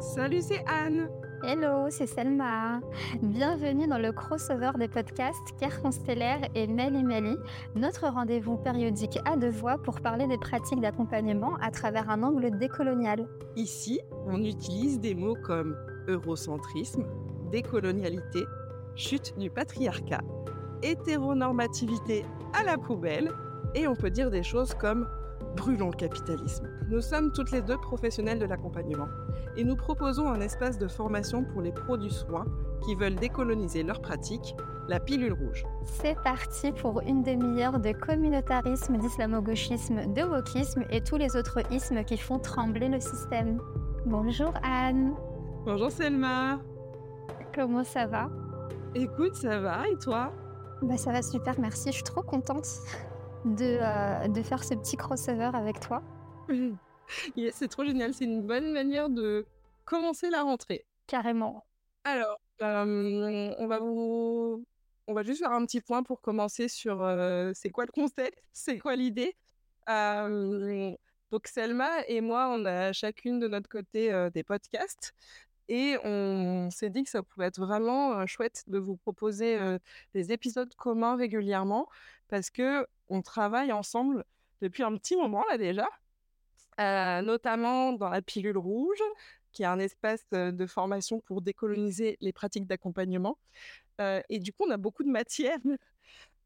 Salut, c'est Anne. Hello, c'est Selma. Bienvenue dans le crossover des podcasts Care Constellaire et Mel et Meli, notre rendez-vous périodique à deux voix pour parler des pratiques d'accompagnement à travers un angle décolonial. Ici, on utilise des mots comme eurocentrisme, décolonialité, chute du patriarcat, hétéronormativité à la poubelle, et on peut dire des choses comme brûlons le capitalisme. Nous sommes toutes les deux professionnels de l'accompagnement et nous proposons un espace de formation pour les pros du soin qui veulent décoloniser leurs pratiques, la pilule rouge. C'est parti pour une demi-heure de communautarisme, d'islamo-gauchisme, de wokisme et tous les autres ismes qui font trembler le système. Bonjour Anne. Bonjour Selma. Comment ça va? Écoute, ça va et toi? Bah, Ça va super, merci. Je suis trop contente de, euh, de faire ce petit crossover avec toi. c'est trop génial, c'est une bonne manière de commencer la rentrée. Carrément. Alors, euh, on va vous... On va juste faire un petit point pour commencer sur euh, c'est quoi le concept, c'est quoi l'idée. donc Selma et moi, on a chacune de notre côté des podcasts et on s'est dit que ça pouvait être vraiment chouette de vous proposer des épisodes communs régulièrement parce que on travaille ensemble depuis un petit moment là déjà, euh, notamment dans la pilule rouge, qui est un espace euh, de formation pour décoloniser les pratiques d'accompagnement. Euh, et du coup, on a beaucoup de matière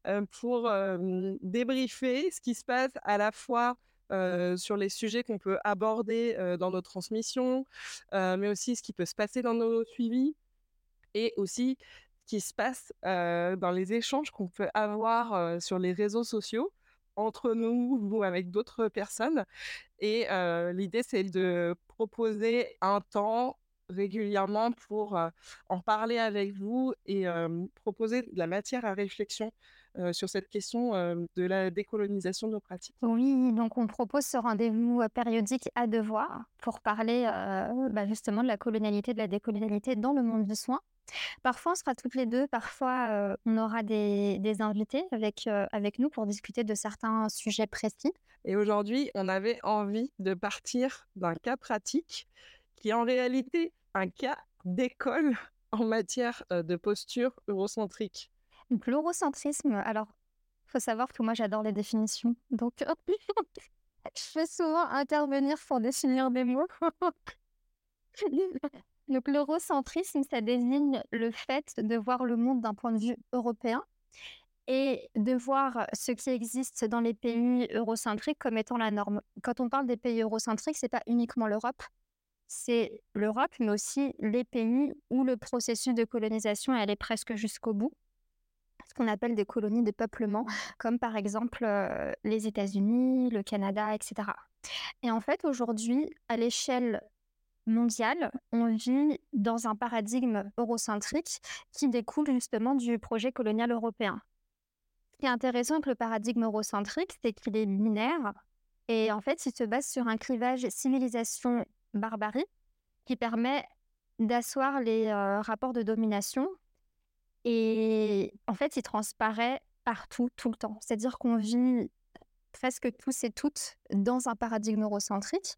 pour débriefer ce qui se passe à la fois sur les sujets qu'on peut aborder dans nos transmissions, mais aussi ce qui peut se passer dans nos suivis, et aussi qui se passe dans les échanges qu'on peut avoir sur les réseaux sociaux entre nous ou avec d'autres personnes. Et l'idée, c'est de proposer un temps régulièrement pour en parler avec vous et proposer de la matière à réflexion sur cette question de la décolonisation de nos pratiques. Oui, donc on propose ce rendez-vous périodique à devoir pour parler bah, justement de la colonialité, de la décolonialité dans le monde du soin. Parfois, on sera toutes les deux, parfois, on aura des, invités avec, avec nous pour discuter de certains sujets précis. Et aujourd'hui, on avait envie de partir d'un cas pratique qui est en réalité un cas d'école en matière de posture eurocentrique. Donc, l'eurocentrisme, alors, il faut savoir que moi, j'adore les définitions. Donc, je fais souvent intervenir pour définir des mots. Donc l'eurocentrisme, ça désigne le fait de voir le monde d'un point de vue européen et de voir ce qui existe dans les pays eurocentriques comme étant la norme. Quand on parle des pays eurocentriques, c'est pas uniquement l'Europe, c'est l'Europe, mais aussi les pays où le processus de colonisation est presque jusqu'au bout. Ce qu'on appelle des colonies de peuplement, comme par exemple euh, les États-Unis, le Canada, etc. Et en fait, aujourd'hui, à l'échelle mondiale, on vit dans un paradigme eurocentrique qui découle justement du projet colonial européen. Ce qui est intéressant avec le paradigme eurocentrique, c'est qu'il est binaire et en fait, il se base sur un clivage civilisation-barbarie qui permet d'asseoir les euh, rapports de domination et en fait, il transparaît partout, tout le temps. C'est-à-dire qu'on vit presque tous et toutes dans un paradigme eurocentrique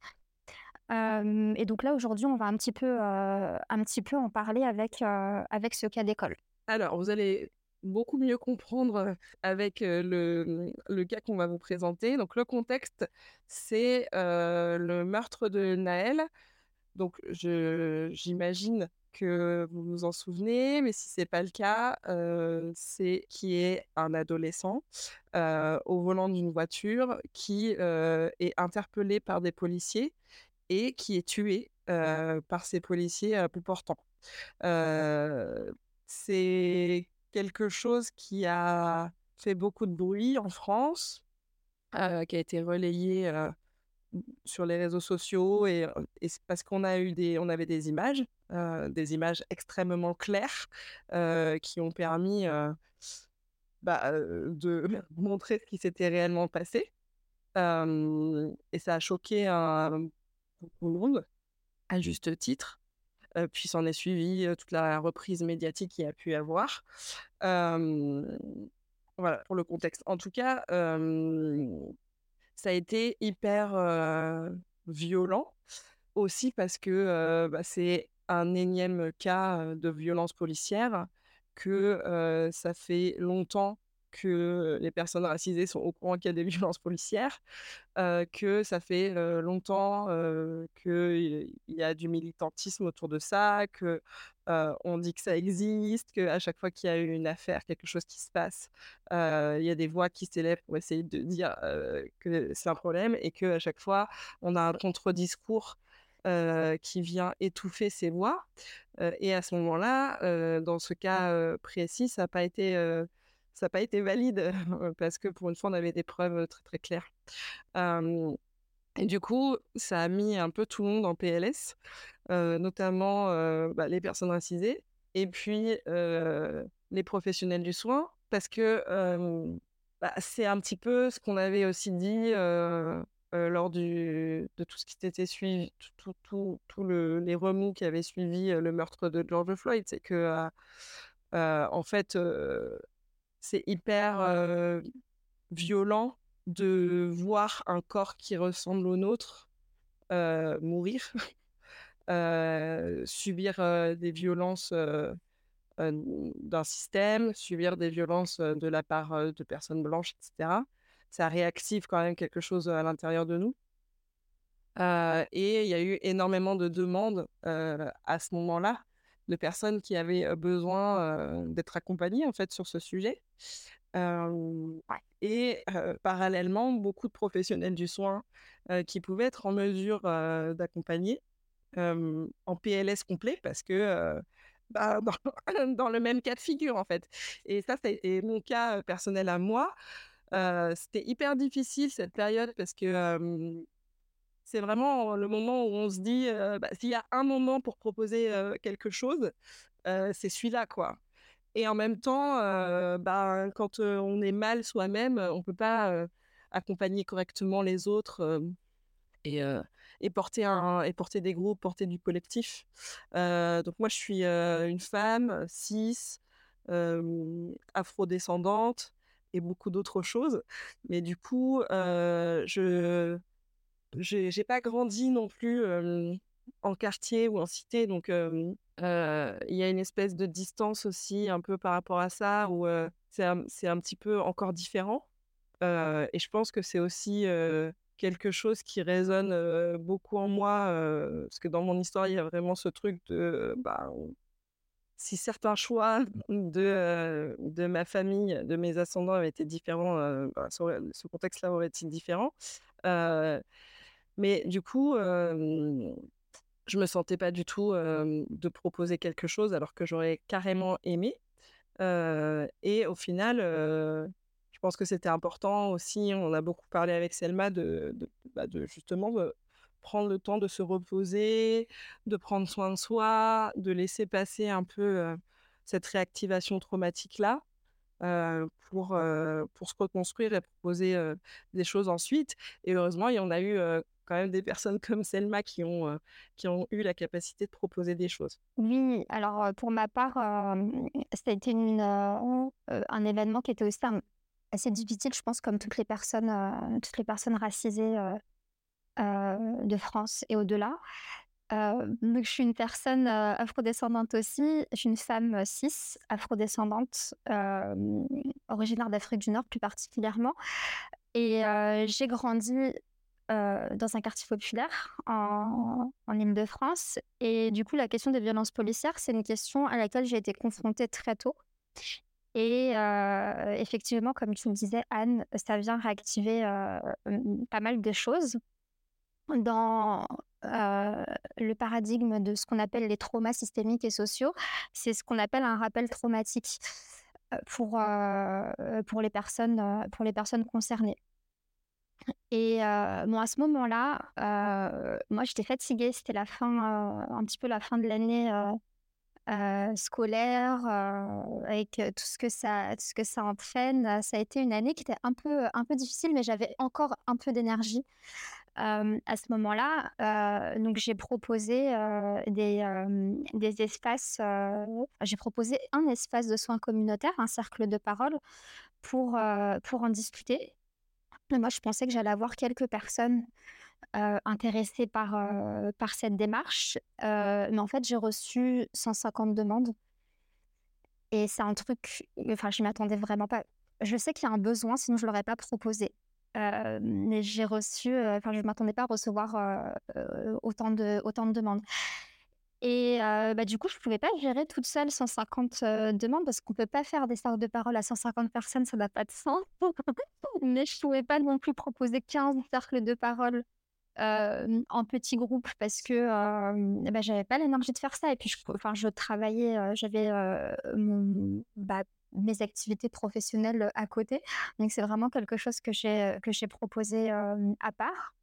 et donc là, aujourd'hui, on va un petit peu, un petit peu en parler avec, avec ce cas d'école. Alors, vous allez beaucoup mieux comprendre avec le, le cas qu'on va vous présenter. Donc, le contexte, c'est le meurtre de Naël. Donc, j'imagine que vous vous en souvenez, mais si c'est pas le cas, c'est qui est un adolescent au volant d'une voiture qui est interpellé par des policiers et qui est tué par ces policiers plus portants. c'est quelque chose qui a fait beaucoup de bruit en France, qui a été relayé sur les réseaux sociaux et, c'est parce qu'on a eu des, on avait des images, des images extrêmement claires qui ont permis bah, de montrer ce qui s'était réellement passé. et ça a choqué un, au monde, à juste titre. puis s'en est suivi toute la reprise médiatique qu'il y a pu avoir. voilà, pour le contexte. En tout cas, ça a été hyper violent. aussi parce que, bah, c'est un énième cas, de violence policière, que, ça fait longtemps que les personnes racisées sont au courant qu'il y a des violences policières, heu, que ça fait, heu, longtemps, heu, qu'il y a du militantisme autour de ça, que, on dit que ça existe, qu'à chaque fois qu'il y a une affaire, quelque chose qui se passe, il y a des voix qui s'élèvent pour essayer de dire, que c'est un problème et qu'à chaque fois, on a un contre-discours, qui vient étouffer ces voix, et à ce moment-là, dans ce cas, précis, ça n'a pas été, ça n'a pas été valide parce que pour une fois, on avait des preuves très, très claires. Et du coup, ça a mis un peu tout le monde en PLS, notamment, bah, les personnes racisées et puis, les professionnels du soin parce que, bah, c'est un petit peu ce qu'on avait aussi dit, lors de tout ce qui s'était suivi, tout tout tout le les remous qui avaient suivi, le meurtre de George Floyd. C'est que, en fait, c'est hyper, heu, violent de voir un corps qui ressemble au nôtre, mourir, subir, des violences, d'un système, subir des violences, de la part, de personnes blanches et cetera. Ça réactive quand même quelque chose, à l'intérieur de nous. Et il y a eu énormément de demandes, à ce moment-là, de personnes qui avaient, besoin, d'être accompagnées, en fait, sur ce sujet. Et parallèlement, beaucoup de professionnels du soin, qui pouvaient être en mesure, d'accompagner, en PLS complet parce que, bah, dans dans le même cas de figure, en fait et ça, ça a été mon cas, personnel à moi. C'était hyper difficile cette période parce que, c'est vraiment le moment où on se dit, bah, s'il y a un moment pour proposer, quelque chose, c'est celui-là, quoi. Et en même temps, ben, quand, on est mal soi-même, on peut pas, accompagner correctement les autres, et porter des groupes, porter du collectif. Donc moi, je suis, une femme, cis, afrodescendante et beaucoup d'autres choses. Mais du coup, je j'ai pas grandi non plus, en quartier ou en cité donc il y a une espèce de distance aussi un peu par rapport à ça où, c'est un un petit peu encore différent, et je pense que c'est aussi, quelque chose qui résonne, beaucoup en moi, parce que dans mon histoire, il y a vraiment ce truc de, bah, si certains choix de, de ma famille, de mes ascendants avaient été différents, heu, bah, ce contexte-là aurait été différent, mais du coup, hem, je me sentais pas du tout, de proposer quelque chose alors que j'aurais carrément aimé, et au final, je pense que c'était important aussi, on a beaucoup parlé avec Selma de bah, justement, prendre le temps de se reposer, de prendre soin de soi, de laisser passer un peu, cette réactivation traumatique-là, heu, pour, pour se reconstruire et proposer, des choses ensuite. Et heureusement, il y en a eu, quand même des personnes comme Selma qui ont, qui ont eu la capacité de proposer des choses. Oui, alors, pour ma part, été une, un événement qui était aussi assez difficile, je pense, comme toutes les personnes, toutes les personnes racisées, de France et au-delà. Je suis une personne, afrodescendante aussi. Je suis une femme, cis, afrodescendante, originaire d'Afrique du Nord plus particulièrement et j'ai grandi, heu, dans un quartier populaire en en Île-de-France et du coup, la question des violences policières, c'est une question à laquelle j'ai été confrontée très tôt et heu, effectivement, comme tu le disais, Anne, ça vient réactiver, heu, mmh, pas mal de choses dans, le paradigme de ce qu'on appelle les traumas systémiques et sociaux. C'est ce qu'on appelle un rappel traumatique, pour, pour les personnes, pour les personnes concernées. Et bon, à ce moment-là, moi, j'étais fatiguée. C'était la fin, un petit peu la fin de l'année, scolaire, avec, tout ce que ça tout ce que ça entraîne. Ça a été une année qui était un peu, un peu difficile, mais j'avais encore un peu d'énergie, à ce moment-là. Donc j'ai proposé, des, des espaces, j'ai proposé un espace de soins communautaires, un cercle de parole pour, pour en discuter. Moi, je pensais que j'allais avoir quelques personnes, heu, intéressés par, par cette démarche, mais en fait, j'ai reçu 150 demandes et c'est un truc enfin, je m'attendais vraiment pas. Je sais qu'il y a un besoin, sinon je l'aurais pas proposé, mais j'ai reçu, enfin, je m'attendais pas à recevoir, autant de autant de demandes et bah, du coup, je pouvais pas gérer toute seule 150, heu, demandes parce qu'on peut pas faire des cercles de parole à 150 personnes, ça n'a pas de sens. Mais je pouvais pas non plus proposer 15 cercles de parole, hem, en petits groupes parce que, hem, bah, j'avais pas l'énergie de faire ça et puis je je travaillais, j'avais, bah, mes activités professionnelles, à côté. Donc c'est vraiment quelque chose que j'ai, proposé, à part.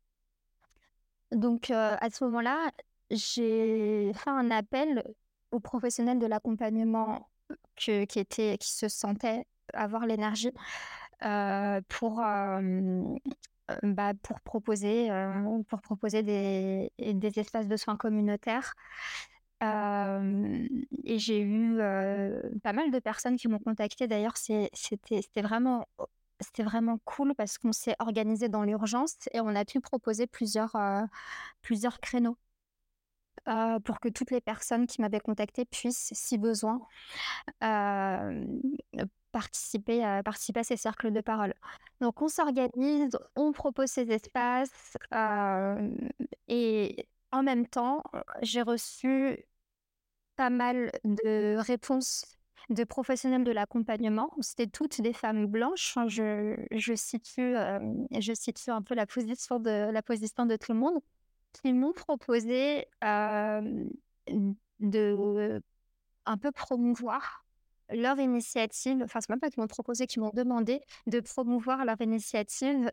Donc, à ce moment-là, j'ai fait un appel aux professionnels de l'accompagnement qui étaient qui se sentaient avoir l'énergie, heu, pour, bah, pour proposer, heu, pour proposer des des espaces de soins communautaires. Et j'ai eu, heu, pas mal de personnes qui m'ont contactée d'ailleurs, c'était vraiment vraiment cool parce qu'on s'est organisé dans l'urgence et on a pu proposer plusieurs, plusieurs créneaux, heu, pour que toutes les personnes qui m'avaient contactée puissent, si besoin, hem, participer à participer à ces cercles de parole. Donc on s'organise, on propose ces espaces, et en même temps, j'ai reçu pas mal de réponses de professionnels de l'accompagnement. C'était toutes des femmes blanches. Enfin, je je situe, je situe un peu la position de la position de tout le monde, qui m'ont proposé, de un peu promouvoir leur initiative. Enfin, c'est même pas qu'ils m'ont proposé, qu'ils m'ont demandé de promouvoir leur initiative,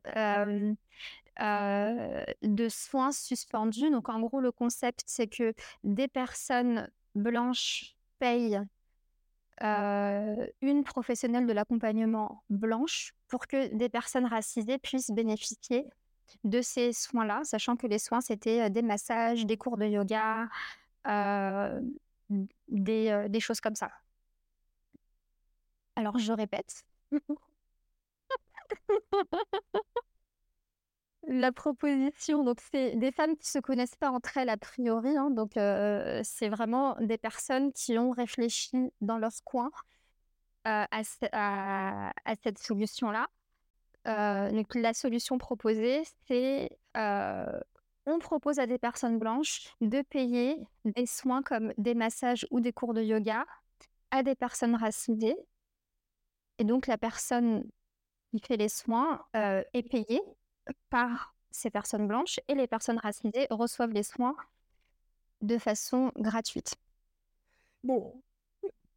de soins suspendus. Donc en gros, le concept, c'est que des personnes blanches payent une professionnelle de l'accompagnement blanche pour que des personnes racisées puissent bénéficier de ces soins-là, sachant que les soins, c'était, des massages, des cours de yoga, heu, des, choses comme ça. Alors je répète. La proposition, donc c'est des femmes qui se connaissent pas entre elles a priori, hein, donc c'est vraiment des personnes qui ont réfléchi dans leur coin, à cette solution-là. Donc la solution proposée, c'est, heu, on propose à des personnes blanches de payer des soins comme des massages ou des cours de yoga à des personnes racisées et donc la personne qui fait les soins, est payée par ces personnes blanches et les personnes racisées reçoivent les soins de façon gratuite. Bon.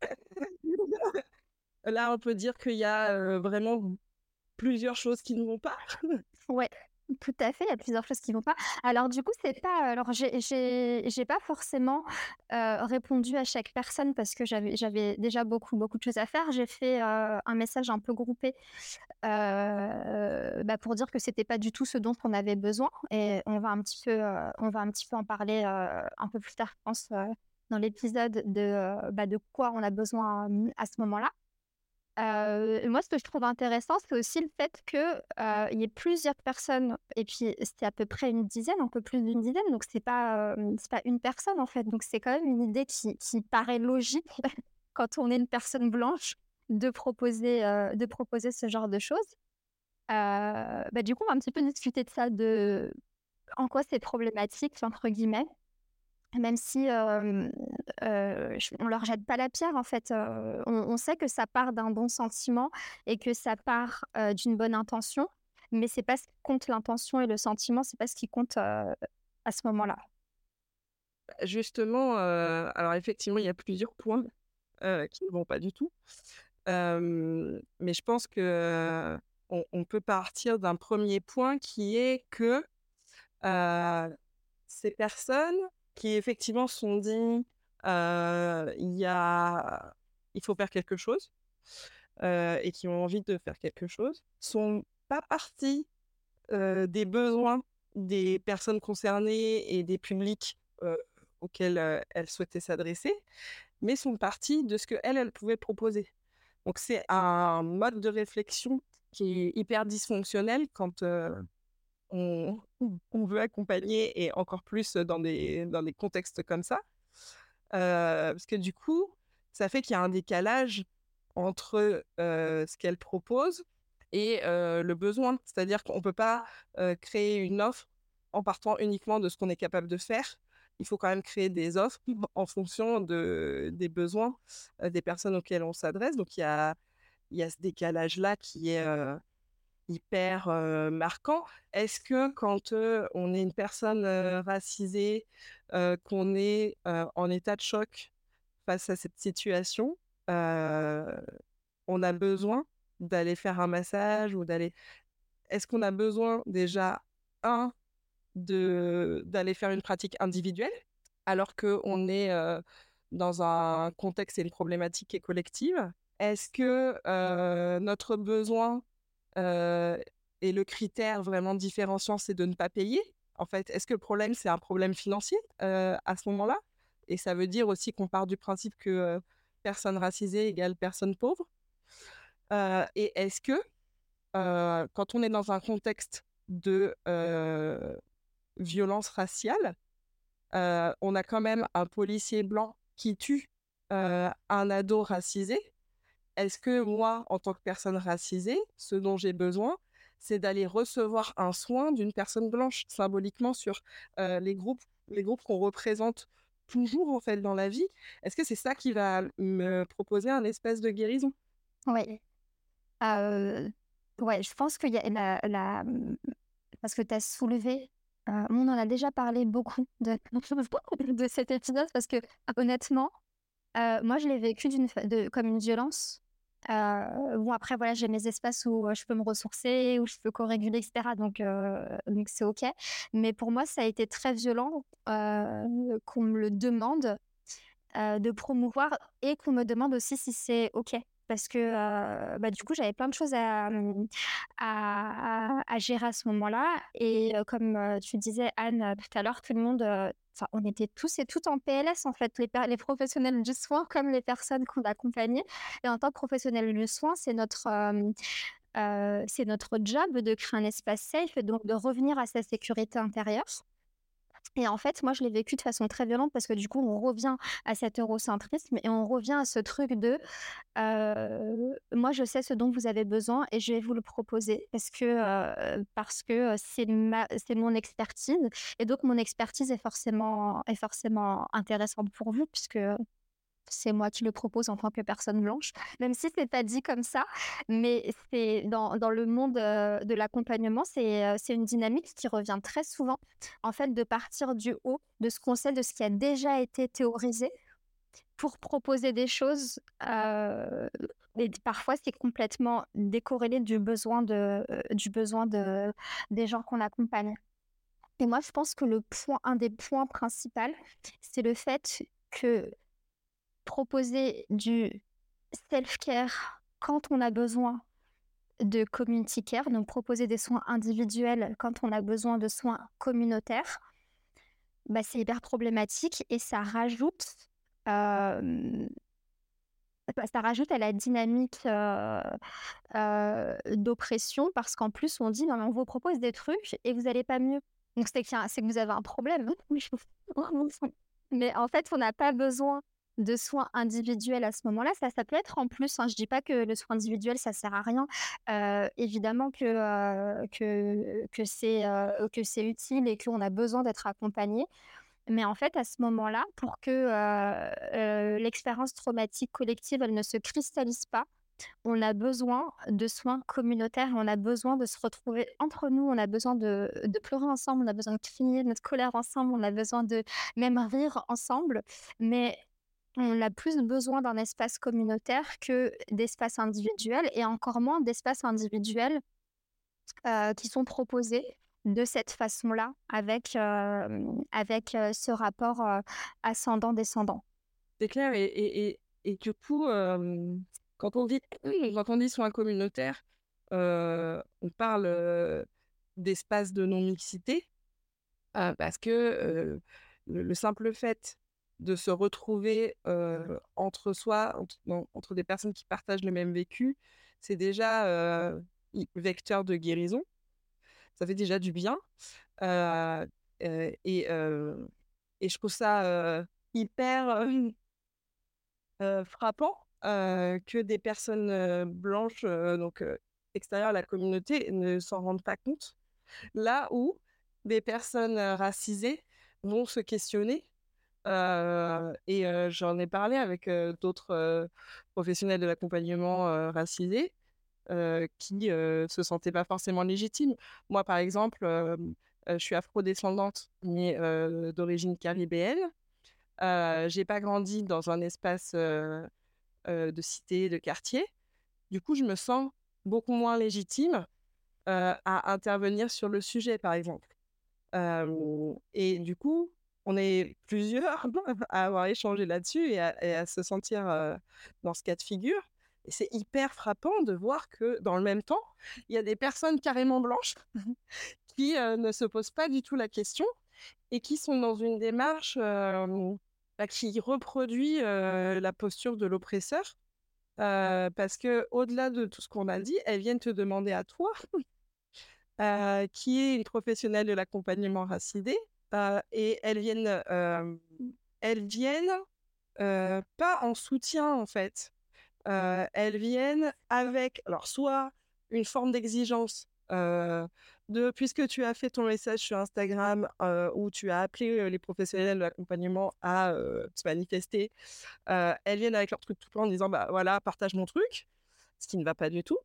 Là, on peut dire qu'il y a, vraiment plusieurs choses qui ne vont pas. Ouais, tout à fait, il y a plusieurs choses qui vont pas. Alors du coup, c'est pas alors j'ai pas forcément, heu, répondu à chaque personne parce que j'avais déjà beaucoup, beaucoup de choses à faire. J'ai fait, heu, un message un peu groupé, heu, bah, pour dire que c'était pas du tout ce dont on avait besoin et on va un petit peu, on va un petit peu en parler, un peu plus tard, je pense, dans l'épisode de, bah, de quoi on a besoin, à ce moment-là. Moi, ce que je trouve intéressant, c'est aussi le fait que, heu, il y ait plusieurs personnes et puis c'était à peu près une dizaine, un peu plus d'une dizaine, donc c'est pas, pas une personne, en fait, donc c'est quand même une idée qui qui paraît logique quand on est une personne blanche de proposer, de proposer ce genre de choses. Bah, du coup, on va un petit peu discuter de ça, de en quoi c'est «problématique» entre guillemets. Même si, hem, heu, j on leur jette pas la pierre en fait, on sait que ça part d'un bon sentiment et que ça part, d'une bonne intention, mais c'est pas ce qui compte l'intention et le sentiment, c'est pas ce qui compte, à ce moment-là. Justement, heu, alors effectivement, il y a plusieurs points, qui ne vont pas du tout. Mais je pense que, on on peut partir d'un premier point qui est que, ces personnes qui effectivement se sont dit, «Il y a il faut faire quelque chose», et qui ont envie de faire quelque chose, sont pas parties, heu, des besoins des personnes concernées et des publics, auxquels, elles souhaitaient s'adresser, mais sont parties de ce qu'elles, elles pouvaient proposer. Donc c'est un mode de réflexion qui est hyper dysfonctionnel quand, on, veut accompagner et encore plus dans des, dans des contextes comme ça. parce que du coup, ça fait qu'il y a un décalage entre ce qu'elle propose et le besoin. C'est-à-dire qu'on ne peut pas créer une offre en partant uniquement de ce qu'on est capable de faire. Il faut quand même créer des offres en fonction de, des besoins des personnes auxquelles on s'adresse. Donc il y a, y a ce décalage-là qui est hyper marquant. Est-ce que quand on est une personne racisée, qu'on est en état de choc face à cette situation, on a besoin d'aller faire un massage ou d'aller. Est-ce qu'on a besoin déjà, un, d'aller faire une pratique individuelle, alors qu'on est dans un contexte et une problématique est collective? Est-ce que notre besoin et le critère vraiment différenciant, c'est de ne pas payer En fait, est-ce que le problème, c'est un problème financier à ce moment-là? Et ça veut dire aussi qu'on part du principe que personne racisée égale personne pauvre. Et est-ce que, quand on est dans un contexte de violence raciale, on a quand même un policier blanc qui tue un ado racisé, est-ce que moi, en tant que personne racisée, ce dont j'ai besoin, c'est d'aller recevoir un soin d'une personne blanche, symboliquement sur les groupes, les groupes qu'on représente toujours en fait dans la vie? Est-ce que c'est ça qui va me proposer un espèce de guérison? Oui. ouais, je pense qu'il y a la. Mmh, parce que tu as soulevé, on en a déjà parlé beaucoup de, de cet épisode parce que honnêtement, moi je l'ai vécu comme une violence. Bon après voilà j'ai mes espaces où je peux me ressourcer où je peux co-réguler etc donc donc c'est ok. Mais pour moi ça a été très violent qu'on me le demande de promouvoir et qu'on me demande aussi si c'est ok parce que bah, du coup, j'avais plein de choses à, mmh, gérer à ce moment-là. Et comme tu disais, Anne, tout à l'heure, tout le monde, on était tous et toutes en PLS, en fait, les, professionnels du soin comme les personnes qu'on accompagnait. Et en tant que professionnel du soin, c'est notre... c'est notre job de créer un espace safe donc de revenir à sa sécurité intérieure. Et en fait, moi, je l'ai vécu de façon très violente parce que du coup, on revient à cet eurocentrisme et on revient à ce truc de moi, je sais ce dont vous avez besoin et je vais vous le proposer parce que parce que c'est ma c'est mon expertise et donc mon expertise est forcément est forcément intéressante pour vous puisque c'est moi qui le propose en tant que personne blanche, même si c'est pas dit comme ça, mais c'est dans, dans le monde de l'accompagnement, c'est c'est une dynamique qui revient très souvent, en fait, de partir du haut, de ce qu'on sait, de ce qui a déjà été théorisé, pour proposer des choses. et parfois, c'est complètement décorrélé du besoin de, du besoin de, des gens qu'on accompagne. Et moi, je pense que le point, un des points principaux, c'est le fait que proposer du self-care quand on a besoin de community care, donc proposer des soins individuels quand on a besoin de soins communautaires, bah, c'est hyper problématique et ça rajoute, ça rajoute à la dynamique d'oppression parce qu'en plus on dit non mais on vous propose des trucs et vous n'allez pas mieux. Donc c'est que vous avez un problème. mais en fait on n'a pas besoin de soins individuels à ce moment-là. Ça, ça peut être en plus, hein, je dis pas que le soin individuel, ça sert à rien. évidemment que, que, que c'est que c'est utile et qu'on a besoin d'être accompagné. Mais en fait, à ce moment-là, pour que l'expérience traumatique collective, elle ne se cristallise pas, on a besoin de soins communautaires, on a besoin de se retrouver entre nous, on a besoin de, de, pleurer ensemble, on a besoin de crier notre colère ensemble, on a besoin de même rire ensemble. Mais on a plus besoin d'un espace communautaire que d'espaces individuels et encore moins d'espaces individuels qui sont proposés de cette façon-là avec, avec ce rapport ascendant-descendant. C'est clair. Et, et, et, du coup, quand, on dit, quand on dit soins communautaires, on parle d'espace de non-mixité parce que le, simple fait de se retrouver entre soi, entre, des personnes qui partagent le même vécu, c'est déjà vecteur de guérison. ça fait déjà du bien. et, et je trouve ça hyper frappant que des personnes blanches, donc extérieures à la communauté, ne s'en rendent pas compte. Là où des personnes racisées vont se questionner. Et j'en ai parlé avec d'autres professionnels de l'accompagnement racisés qui se sentaient pas forcément légitimes. Moi, par exemple, je suis afro-descendante, mais d'origine caribéenne. j'ai pas grandi dans un espace de cité, de quartier. Du coup, je me sens beaucoup moins légitime à intervenir sur le sujet, par exemple. et du coup, on est plusieurs à avoir échangé là-dessus et, à, se sentir dans ce cas de figure. C'est hyper frappant de voir que dans le même temps, il y a des personnes carrément blanches qui ne se posent pas du tout la question et qui sont dans une démarche bah, qui reproduit la posture de l'oppresseur. parce que au-delà de tout ce qu'on a dit, elles viennent te demander à toi qui est une professionnelle de l'accompagnement racidé, et elles viennent, elles viennent pas en soutien en fait. elles viennent avec, alors soit une forme d'exigence de puisque tu as fait ton message sur Instagram où tu as appelé les professionnels de l'accompagnement à se manifester, elles viennent avec leur truc tout plein en disant bah voilà partage mon truc ce qui ne va pas du tout,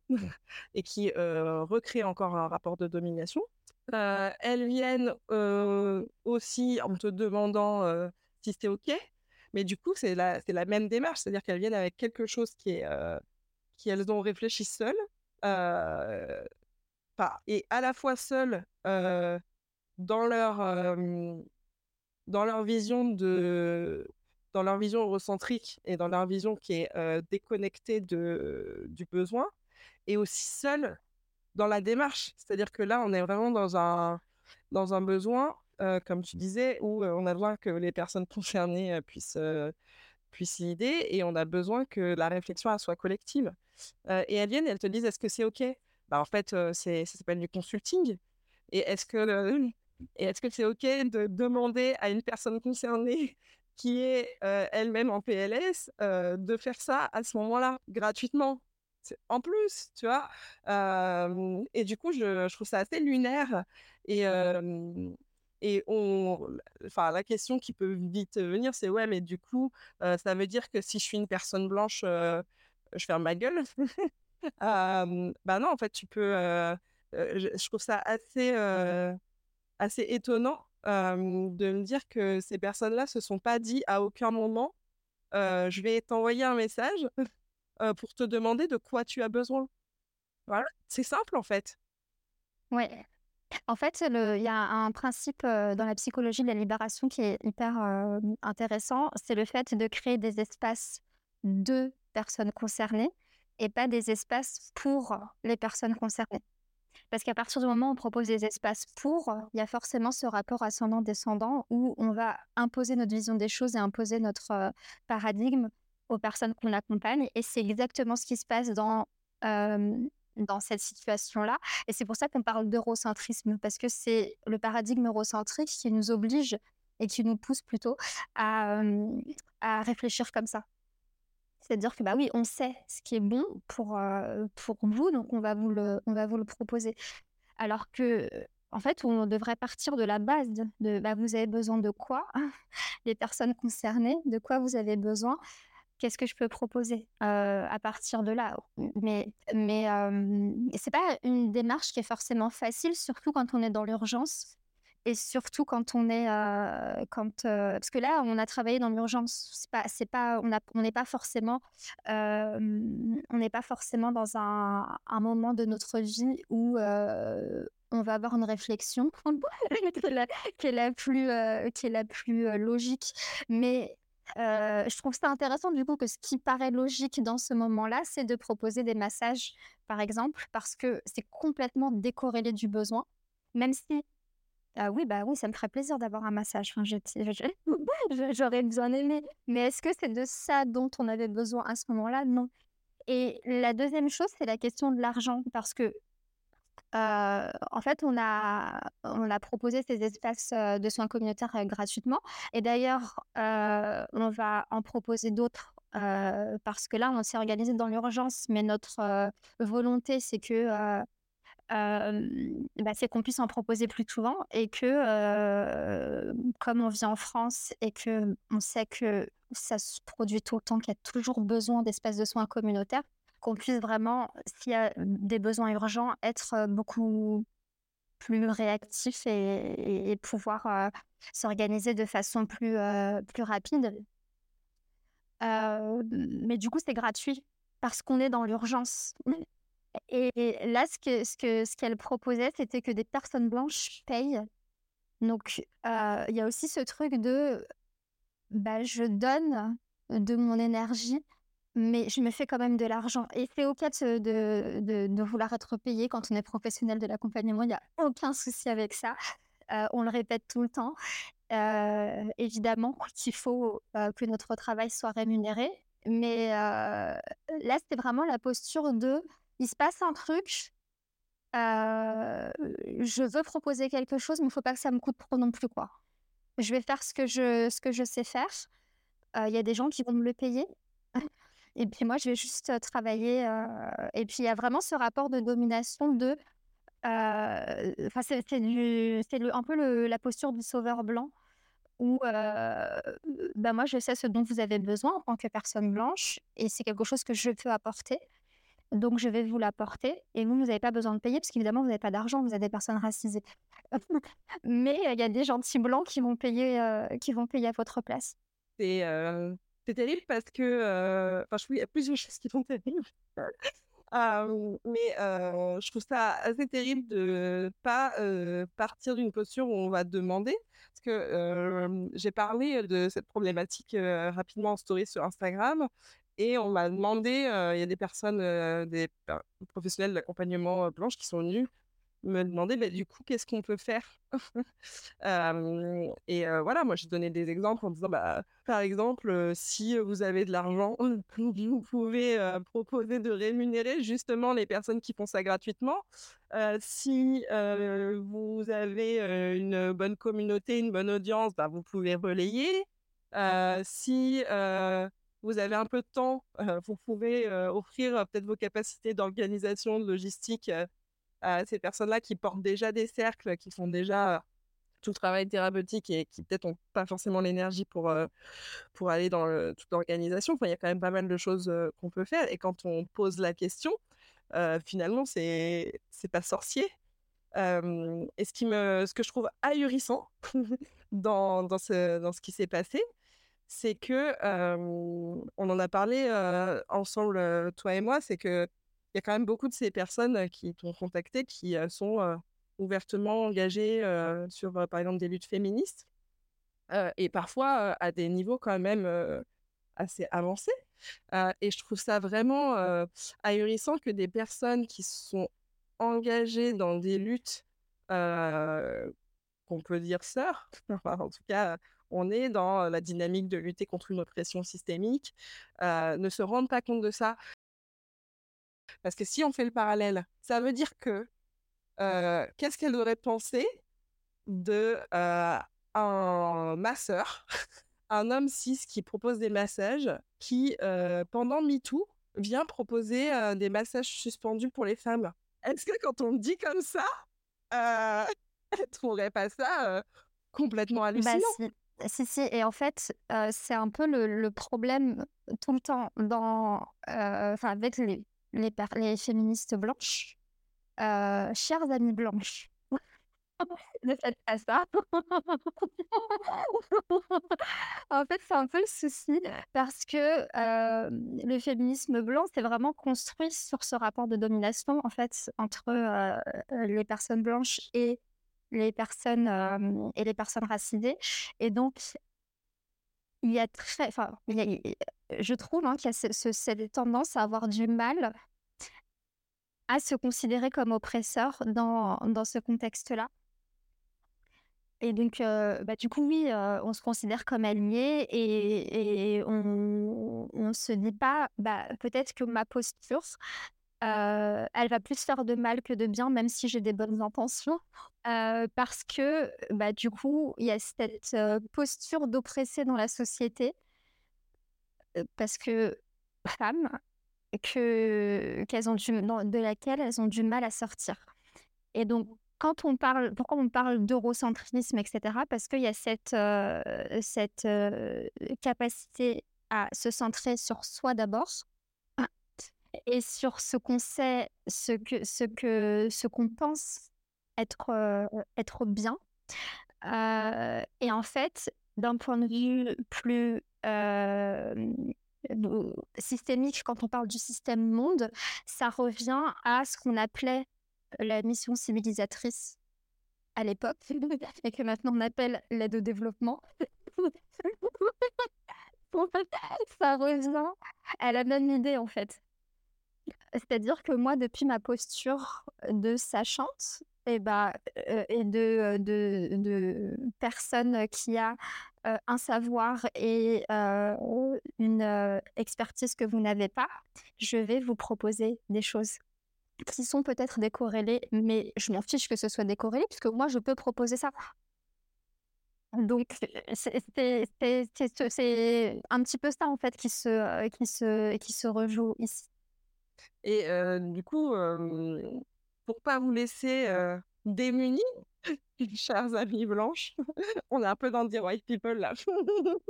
et qui recrée encore un rapport de domination. Elles viennent aussi en te demandant si c'est OK, mais du coup, c'est la, même démarche, c'est-à-dire qu'elles viennent avec quelque chose qui elles ont réfléchi seules, et à la fois seules dans leur vision de dans leur vision eurocentrique et dans leur vision qui est déconnectée du besoin, et aussi seule dans la démarche. C'est-à-dire que là, on est vraiment dans un, dans un besoin, comme tu disais, où on a besoin que les personnes concernées puissent, puissent l'idée, et on a besoin que la réflexion soit collective. et elles viennent et elles te disent, est-ce que c'est OK? Bah, En fait, ça s'appelle du consulting. Et est-ce que... Et est-ce que c'est OK de demander à une personne concernée qui est elle-même en PLS, de faire ça à ce moment-là, gratuitement? En plus, tu vois? et du coup, je, trouve ça assez lunaire. Et, et on, enfin, la question qui peut vite venir, c'est ouais, mais du coup, ça veut dire que si je suis une personne blanche, je ferme ma gueule? bah non, en fait, tu peux. Je, je, trouve ça assez, assez étonnant de me dire que ces personnes-là se sont pas dit à aucun moment je vais t'envoyer un message pour te demander de quoi tu as besoin. Voilà, c'est simple en fait. Ouais. En fait, il y a un principe dans la psychologie de la libération qui est hyper intéressant, c'est le fait de créer des espaces de personnes concernées et pas des espaces pour les personnes concernées. Parce qu'à partir du moment où on propose des espaces pour, il y a forcément ce rapport ascendant-descendant où on va imposer notre vision des choses et imposer notre paradigme aux personnes qu'on accompagne. Et c'est exactement ce qui se passe dans, dans cette situation-là. Et c'est pour ça qu'on parle d'eurocentrisme, parce que c'est le paradigme eurocentrique qui nous oblige et qui nous pousse plutôt à, à réfléchir comme ça. C'est-à-dire que bah oui, on sait ce qui est bon pour, pour vous, donc on va vous le, on va vous le proposer. Alors que, en fait, on devrait partir de la base de bah, vous avez besoin de quoi? Les personnes concernées, de quoi vous avez besoin? Qu'est-ce que je peux proposer à partir de là? Mais, mais c'est pas une démarche qui est forcément facile, surtout quand on est dans l'urgence et surtout quand on est quand parce que là on a travaillé dans l'urgence c'est pas c'est pas on a on n'est pas forcément on n'est pas forcément dans un, un, moment de notre vie où on va avoir une réflexion qui est la, qui est la plus qui est la plus logique. Mais je trouve ça intéressant du coup que ce qui paraît logique dans ce moment-là, c'est de proposer des massages, par exemple, parce que c'est complètement décorrélé du besoin, même si ah oui, bah oui, ça me ferait plaisir d'avoir un massage. J'aurais besoin d'aimer. Mais est-ce que c'est de ça dont on avait besoin à ce moment-là? Non. Et la deuxième chose, c'est la question de l'argent. Parce que en fait, on a, on a proposé ces espaces de soins communautaires gratuitement. Et d'ailleurs, on va en proposer d'autres parce que là, on s'est organisé dans l'urgence, mais notre volonté, c'est que bah, c'est qu'on puisse en proposer plus souvent et que, comme on vit en France et que on sait que ça se produit tout le temps, qu'il y a toujours besoin d'espaces de soins communautaires, qu'on puisse vraiment, s'il y a des besoins urgents, être beaucoup plus réactif et, pouvoir s'organiser de façon plus, plus rapide. mais du coup, c'est gratuit parce qu'on est dans l'urgence. Et là, ce que ce que ce qu'elle proposait, c'était que des personnes blanches payent. Donc, il y a aussi ce truc de, bah, je donne de mon énergie, mais je me fais quand même de l'argent. Et c'est OK de, de, de, vouloir être payé quand on est professionnel de l'accompagnement. Il n'y a aucun souci avec ça. on le répète tout le temps. évidemment qu'il faut que notre travail soit rémunéré. Mais là, c'était vraiment la posture de il se passe un truc, je veux proposer quelque chose, mais il ne faut pas que ça me coûte trop non plus. quoi. Je vais faire ce que je, ce que je sais faire. Il y a des gens qui vont me le payer. Et puis moi, je vais juste travailler. et puis, il y a vraiment ce rapport de domination de... Enfin, c'est, un peu la posture du sauveur blanc où bah moi, je sais ce dont vous avez besoin en tant que personne blanche et c'est quelque chose que je peux apporter. Donc, je vais vous l'apporter et vous, vous n'avez pas besoin de payer parce qu'évidemment, vous n'avez pas d'argent, vous êtes des personnes racisées. Mais il y a des gentils blancs qui vont payer, qui vont payer à votre place. C'est terrible parce que, enfin, il y a plusieurs choses qui sont terribles. mais je trouve ça assez terrible de pas partir d'une posture où on va demander. Parce que j'ai parlé de cette problématique rapidement en story sur Instagram et on m'a demandé, il y a des personnes, des professionnels d'accompagnement blanches qui sont venus me demander, «Bah, du coup, qu'est-ce qu'on peut faire? Et voilà, moi, j'ai donné des exemples en disant, bah, par exemple, si vous avez de l'argent, vous pouvez proposer de rémunérer justement les personnes qui font ça gratuitement. si vous avez une bonne communauté, une bonne audience, bah, vous pouvez relayer. si vous avez un peu de temps, vous pouvez offrir peut-être vos capacités d'organisation, de logistique ces personnes-là qui portent déjà des cercles, qui font déjà tout le travail thérapeutique et qui peut-être n'ont pas forcément l'énergie pour, pour aller dans toute l'organisation. Enfin, il y a quand même pas mal de choses qu'on peut faire. Et quand on pose la question, finalement, c'est c'est pas sorcier. et ce, qui me, ce que je trouve ahurissant dans, dans, ce, dans ce qui s'est passé, c'est que, on en a parlé ensemble, toi et moi, c'est que y a quand même beaucoup de ces personnes qui t'ont contacté qui sont ouvertement engagées sur, par exemple, des luttes féministes et parfois à des niveaux quand même assez avancés. et je trouve ça vraiment ahurissant que des personnes qui sont engagées dans des luttes qu'on peut dire sœurs, en tout cas on est dans la dynamique de lutter contre une oppression systémique, ne se rendent pas compte de ça. Parce que si on fait le parallèle, ça veut dire que qu'est-ce qu'elle aurait pensé de un masseur, un homme cis qui propose des massages, qui pendant MeToo vient proposer des massages suspendus pour les femmes? Est-ce que quand on dit comme ça, elle trouverait pas ça complètement bah, hallucinant? si, si, et en fait, c'est un peu le, problème tout le temps dans, enfin, avec les, les, les féministes blanches. chères amies blanches, ne faites pas ça. en fait, c'est un peu le souci parce que le féminisme blanc, c'est vraiment construit sur ce rapport de domination, en fait, entre les personnes blanches et les personnes et les personnes racisées. Et donc, il y a très, enfin, je trouve hein, qu'il y a cette tendance à avoir du mal à se considérer comme oppresseur dans, dans ce contexte-là. Et donc, bah, du coup, oui, on se considère comme alliés et, on ne se dit pas, bah, peut-être que ma posture, elle va plus faire de mal que de bien, même si j'ai des bonnes intentions. parce que, bah, du coup, il y a cette posture d'oppresser dans la société. Parce que femmes, que, qu'elles ont du, de laquelle elles ont du mal à sortir. Et donc, quand on parle, pourquoi on parle d'eurocentrisme, etc. Parce qu'il y a cette, cette capacité à se centrer sur soi d'abord et sur ce qu'on sait, ce que ce que ce qu'on pense être être bien. et en fait, d'un point de vue plus systémique, quand on parle du système monde, ça revient à ce qu'on appelait la mission civilisatrice à l'époque et que maintenant on appelle l'aide au développement. ça revient à la même idée en fait. C'est-à-dire que moi, depuis ma posture de sachante et, bah, et de, de, de, personne qui a un savoir et une expertise que vous n'avez pas, je vais vous proposer des choses qui sont peut-être décorrélées, mais je m'en fiche que ce soit décorrélé, puisque moi, je peux proposer ça. Donc, c'est un petit peu ça, en fait, qui se, qui se, qui se rejoue ici. Et du coup, pour pas vous laisser démunis, chers amis blanches, on est un peu dans des white people là.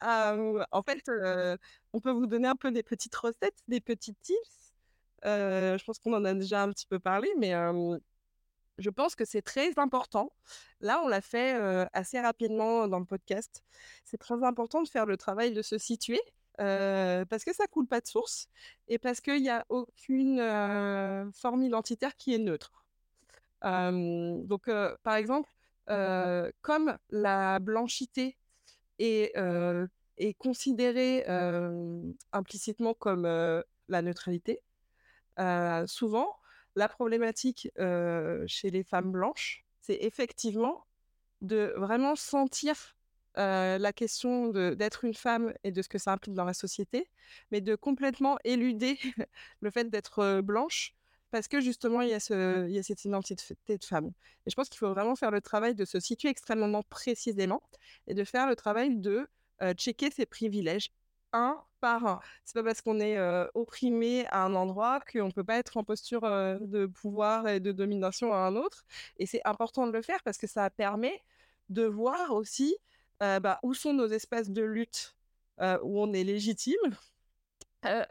en fait, on peut vous donner un peu des petites recettes, des petits tips. je pense qu'on en a déjà un petit peu parlé, mais je pense que c'est très important. Là, on l'a fait assez rapidement dans le podcast. C'est très important de faire le travail de se situer parce que ça coule pas de source et parce qu'il n'y a aucune forme identitaire qui est neutre. donc, par exemple, comme la blanchité est, est considérée implicitement comme la neutralité, souvent, la problématique chez les femmes blanches, c'est effectivement de vraiment sentir la question d'être une femme et de ce que ça implique dans la société, mais de complètement éluder le fait d'être blanche parce que justement, il y, a cette identité de femme. Et je pense qu'il faut vraiment faire le travail de se situer extrêmement précisément et de faire le travail de checker ses privilèges un par un. C'est pas parce qu'on est opprimé à un endroit qu'on peut pas être en posture de pouvoir et de domination à un autre. Et c'est important de le faire parce que ça permet de voir aussi bah, où sont nos espaces de lutte où on est légitime,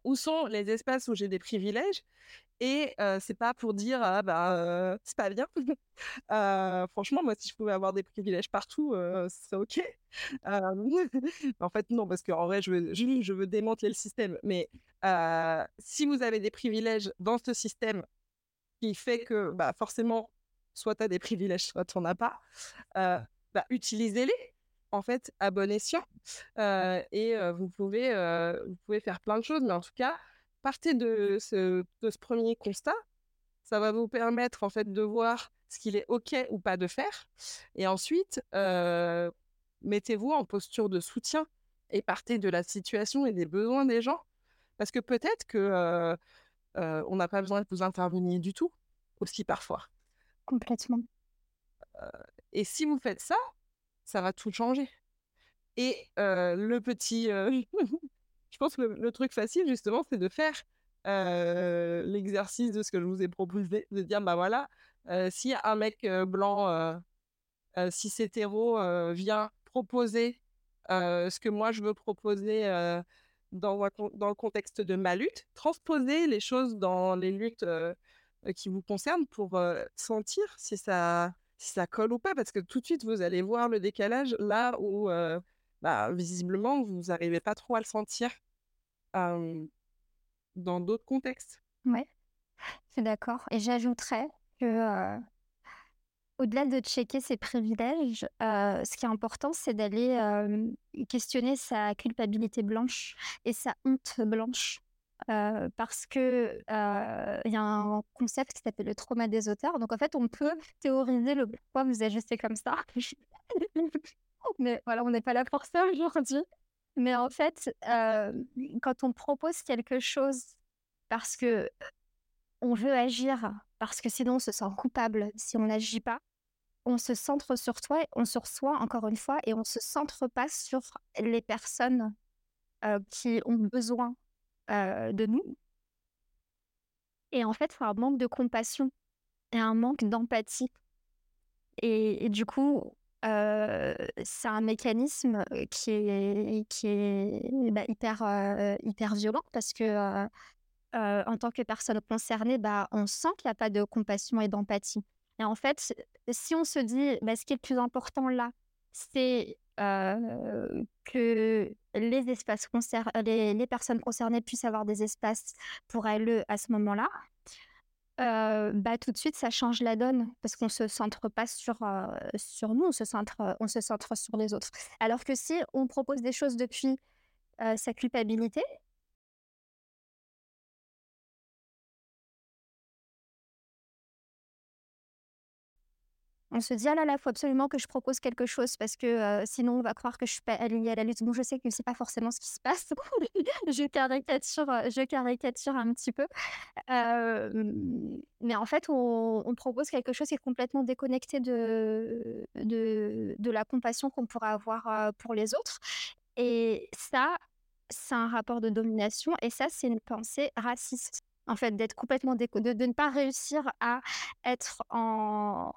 où sont les espaces où j'ai des privilèges? Et c'est pas pour dire ah bah c'est pas bien. franchement, moi si je pouvais avoir des privilèges partout, c'est ok. en fait non, parce qu'en vrai je veux, démanteler le système. Mais si vous avez des privilèges dans ce système qui fait que bah, forcément soit tu as des privilèges, soit tu n'en as pas, bah, utilisez-les en fait à bon escient. et vous, pouvez, vous pouvez faire plein de choses, mais en tout cas, partez de ce, de ce premier constat. Ça va vous permettre en fait de voir ce qu'il est OK ou pas de faire. Et ensuite, mettez-vous en posture de soutien et partez de la situation et des besoins des gens. Parce que peut-être que on n'a pas besoin de vous intervenir du tout, aussi parfois. Complètement. et si vous faites ça, ça va tout changer. Et le petit, je pense que le, truc facile justement, c'est de faire l'exercice de ce que je vous ai proposé, de dire bah voilà, si un mec blanc, si c'est hétéro vient proposer ce que moi je veux proposer dans, dans le contexte de ma lutte, transposer les choses dans les luttes qui vous concernent pour sentir si ça si ça colle ou pas, parce que tout de suite, vous allez voir le décalage là où, bah, visiblement, vous n'arrivez pas trop à le sentir dans d'autres contextes. Oui, je suis d'accord. Et j'ajouterais que, au-delà de checker ses privilèges, ce qui est important, c'est d'aller questionner sa culpabilité blanche et sa honte blanche parce que il y a un concept qui s'appelle le trauma des auteurs. Donc en fait, on peut théoriser le pourquoi vous agissez comme ça. Mais voilà, on n'est pas là pour ça aujourd'hui. Mais en fait, quand on propose quelque chose parce que on veut agir parce que sinon on se sent coupable si on n'agit pas. On se centre sur toi, on sur soi encore une fois, et on se centre pas sur les personnes euh, qui ont besoin euh, de nous. Et en fait, c'est un manque de compassion et un manque d'empathie. Et, du coup, euh, c'est un mécanisme qui est, qui est bah, hyper, hyper violent parce que en tant que personne concernée, bah, on sent qu'il n'y a pas de compassion et d'empathie. Et en fait, si on se dit, bah, ce qui est le plus important là, c'est que les espaces les, personnes concernées puissent avoir des espaces pour elles à ce moment-là, bah, tout de suite, ça change la donne parce qu'on se centre pas sur, sur nous, on se centre, on se centre sur les autres. Alors que si on propose des choses depuis sa culpabilité, On se dit: «Ah là là, il faut absolument que je propose quelque chose parce que, sinon on va croire que je suis pas à la lutte». Bon, je sais que c'est pas forcément ce qui se passe. Je caricature, je caricature un petit peu. mais en fait, on propose quelque chose qui est complètement déconnecté de de de la compassion qu'on pourrait avoir, pour les autres et ça, c'est un rapport de domination et ça, c'est une pensée raciste en fait, d'être complètement déco de, ne pas réussir à être en,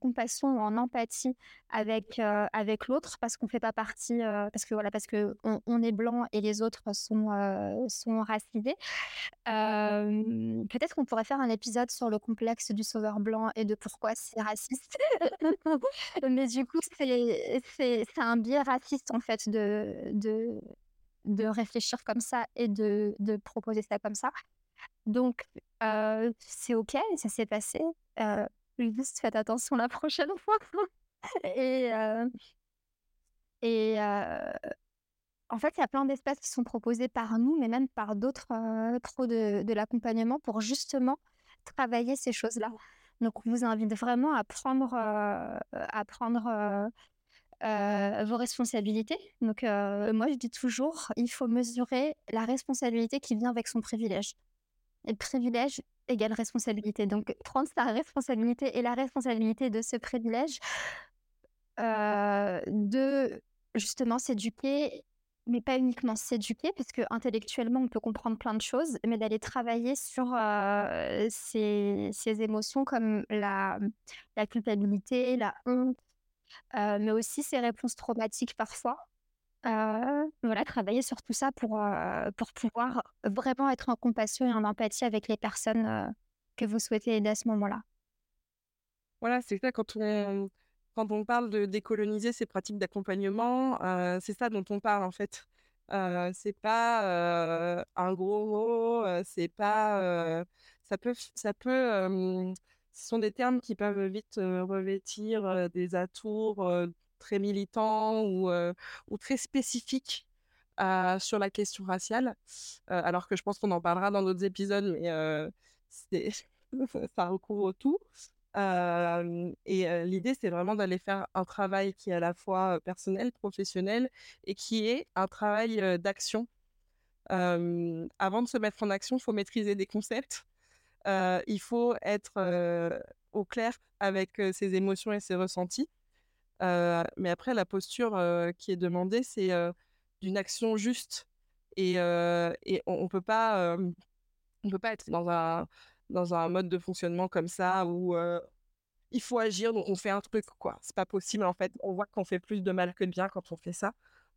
compassion en empathie avec, euh, avec l'autre parce qu'on ne fait pas partie, euh, parce que voilà, parce que on, est blanc et les autres sont, euh, sont racisés. Peut-être qu'on pourrait faire un épisode sur le complexe du sauveur blanc et de pourquoi c'est raciste. Mais du coup, c'est un biais raciste en fait de, de, de réfléchir comme ça et de, de proposer ça comme ça. Donc, c'est OK, ça s'est passé. juste faites attention la prochaine fois. et en fait, il y a plein d'espaces qui sont proposés par nous, mais même par d'autres pros de, l'accompagnement pour justement travailler ces choses-là. Donc, on vous invite vraiment à prendre vos responsabilités. Donc, moi, je dis toujours, il faut mesurer la responsabilité qui vient avec son privilège. Et privilège égale responsabilité. Donc, prendre sa responsabilité et la responsabilité de ce privilège, de justement s'éduquer, mais pas uniquement s'éduquer, parce que intellectuellement, on peut comprendre plein de choses, mais d'aller travailler sur ces, émotions comme la culpabilité, la honte, mais aussi ces réponses traumatiques parfois. Euh, voilà, travailler sur tout ça pour, euh, pour pouvoir vraiment être en compassion et en empathie avec les personnes euh, que vous souhaitez aider à ce moment-là. Voilà, c'est ça quand on, quand on parle de décoloniser ces pratiques d'accompagnement, c'est ça dont on parle en fait. c'est pas un gros mot, c'est pas. ça peut. Ça peut ce sont des termes qui peuvent vite revêtir des atours très militants ou, ou très spécifiques sur la question raciale, alors que je pense qu'on en parlera dans d'autres épisodes, mais ça recouvre tout. et l'idée, c'est vraiment d'aller faire un travail qui est à la fois personnel, professionnel, et qui est un travail d'action. avant de se mettre en action, il faut maîtriser des concepts. il faut être au clair avec ses émotions et ses ressentis mais après, la posture qui est demandée, c'est d'une action juste. Et, on ne peut, pas, peut pas être dans un, dans un mode de fonctionnement comme ça où il faut agir, donc on fait un truc, quoi. C'est pas possible, en fait. On voit qu'on fait plus de mal que de bien quand on fait ça.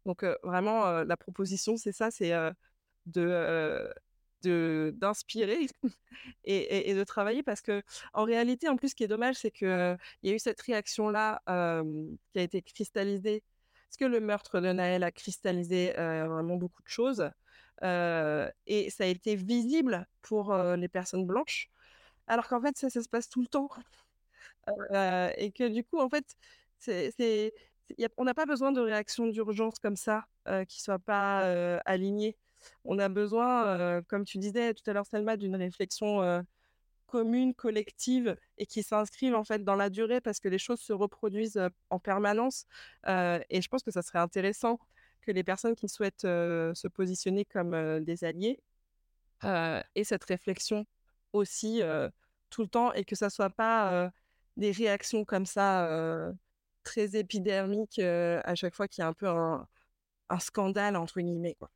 Donc, vraiment, la proposition, c'est ça, c'est de d'inspirer et, et, de travailler parce que en réalité en plus ce qui est dommage c'est que il y a eu cette réaction là qui a été cristallisée. Parce que le meurtre de Naël a cristallisé vraiment beaucoup de choses et ça a été visible pour les personnes blanches alors qu'en fait ça, ça se passe tout le temps. Et que du coup en fait c'est on n'a pas besoin de réaction d'urgence comme ça qui soit pas alignée on a besoin, comme tu disais tout à l'heure, Selma, d'une réflexion commune, collective et qui s'inscrive en fait dans la durée parce que les choses se reproduisent en permanence. et je pense que ça serait intéressant que les personnes qui souhaitent se positionner comme des alliés aient cette réflexion aussi tout le temps et que ça soit pas des réactions comme ça très épidermiques à chaque fois qu'il y a un peu un, scandale entre guillemets quoi.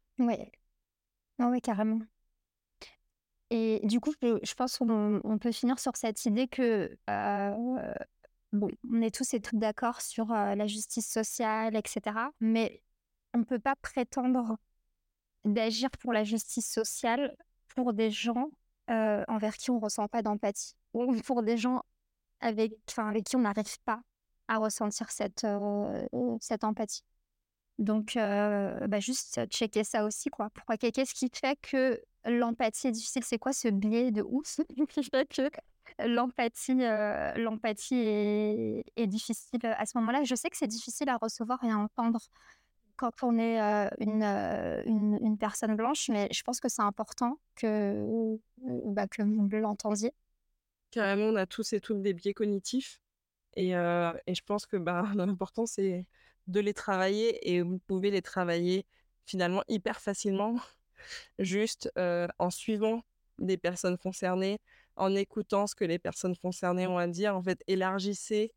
Ouais, carrément. Et du coup, je, pense qu'on peut finir sur cette idée que bon, on est tous et toutes d'accord sur la justice sociale, etc. Mais on ne peut pas prétendre d'agir pour la justice sociale pour des gens envers qui on ne ressent pas d'empathie ou pour des gens avec, avec qui on n'arrive pas à ressentir cette, cette empathie. Donc, bah juste checker ça aussi, quoi. Pourquoi Qu'est-ce qui fait que l'empathie est difficile C'est quoi ce biais de ouf l'empathie, est, est, difficile à ce moment-là? Je sais que c'est difficile à recevoir et à entendre quand on est une, une, une, personne blanche, mais je pense que c'est important que, bah, que vous l'entendiez. Carrément, on a tous et toutes des biais cognitifs. Et, et je pense que bah, l'important, c'est de les travailler et vous pouvez les travailler finalement hyper facilement, juste en suivant des personnes concernées, en écoutant ce que les personnes concernées ont à dire. En fait, élargissez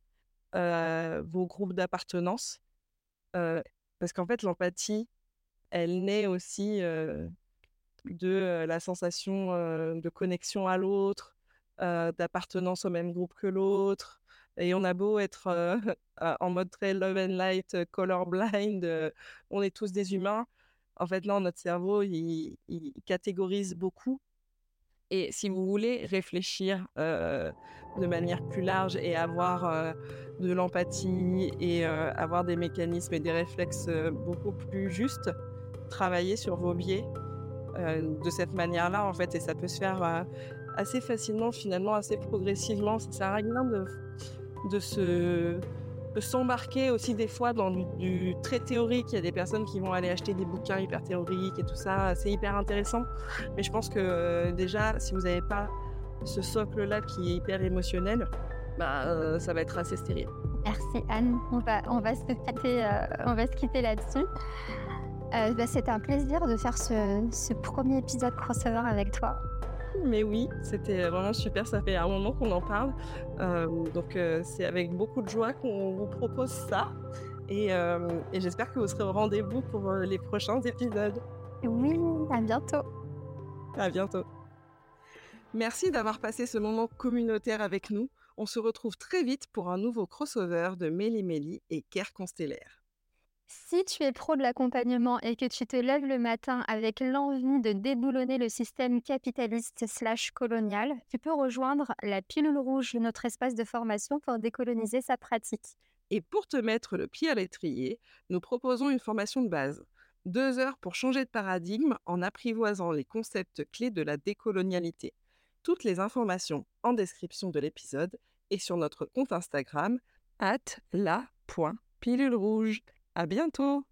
vos groupes d'appartenance parce qu'en fait, l'empathie, elle naît aussi de la sensation de connexion à l'autre, d'appartenance au même groupe que l'autre. Et on a beau être en mode très love and light, colorblind, on est tous des humains. En fait, non, notre cerveau, il, catégorise beaucoup. Et si vous voulez réfléchir de manière plus large et avoir de l'empathie et avoir des mécanismes et des réflexes beaucoup plus justes, travaillez sur vos biais de cette manière-là, en fait. Et ça peut se faire assez facilement, finalement, assez progressivement. Ça sert à rien de de se s'embarquer aussi des fois dans du, très théorique. Il y a des personnes qui vont aller acheter des bouquins hyper théoriques et tout ça. C'est hyper intéressant. Mais je pense que euh, déjà, si vous n'avez pas ce socle-là qui est hyper émotionnel, bah, euh, ça va être assez stérile. Merci Anne. On va, on va se quitter, euh, on va se quitter là-dessus. Bah, C'était un plaisir de faire ce, ce premier épisode crossover avec toi mais oui, c'était vraiment super. Ça fait un moment qu'on en parle. Euh, donc, euh, c'est avec beaucoup de joie qu'on vous propose ça. Euh, et, j'espère que vous serez au rendez-vous pour les prochains épisodes. Oui, à bientôt. À bientôt. Merci d'avoir passé ce moment communautaire avec nous. On se retrouve très vite pour un nouveau crossover de Méli Méli et Care Constellaire. Si tu es pro de l'accompagnement et que tu te lèves le matin avec l'envie de déboulonner le système capitaliste slash colonial, tu peux rejoindre la pilule rouge notre espace de formation pour décoloniser sa pratique. Et pour te mettre le pied à l'étrier, nous proposons une formation de base. Deux heures pour changer de paradigme en apprivoisant les concepts clés de la décolonialité. Toutes les informations en description de l'épisode et sur notre compte Instagram at la.pilule rouge. À bientôt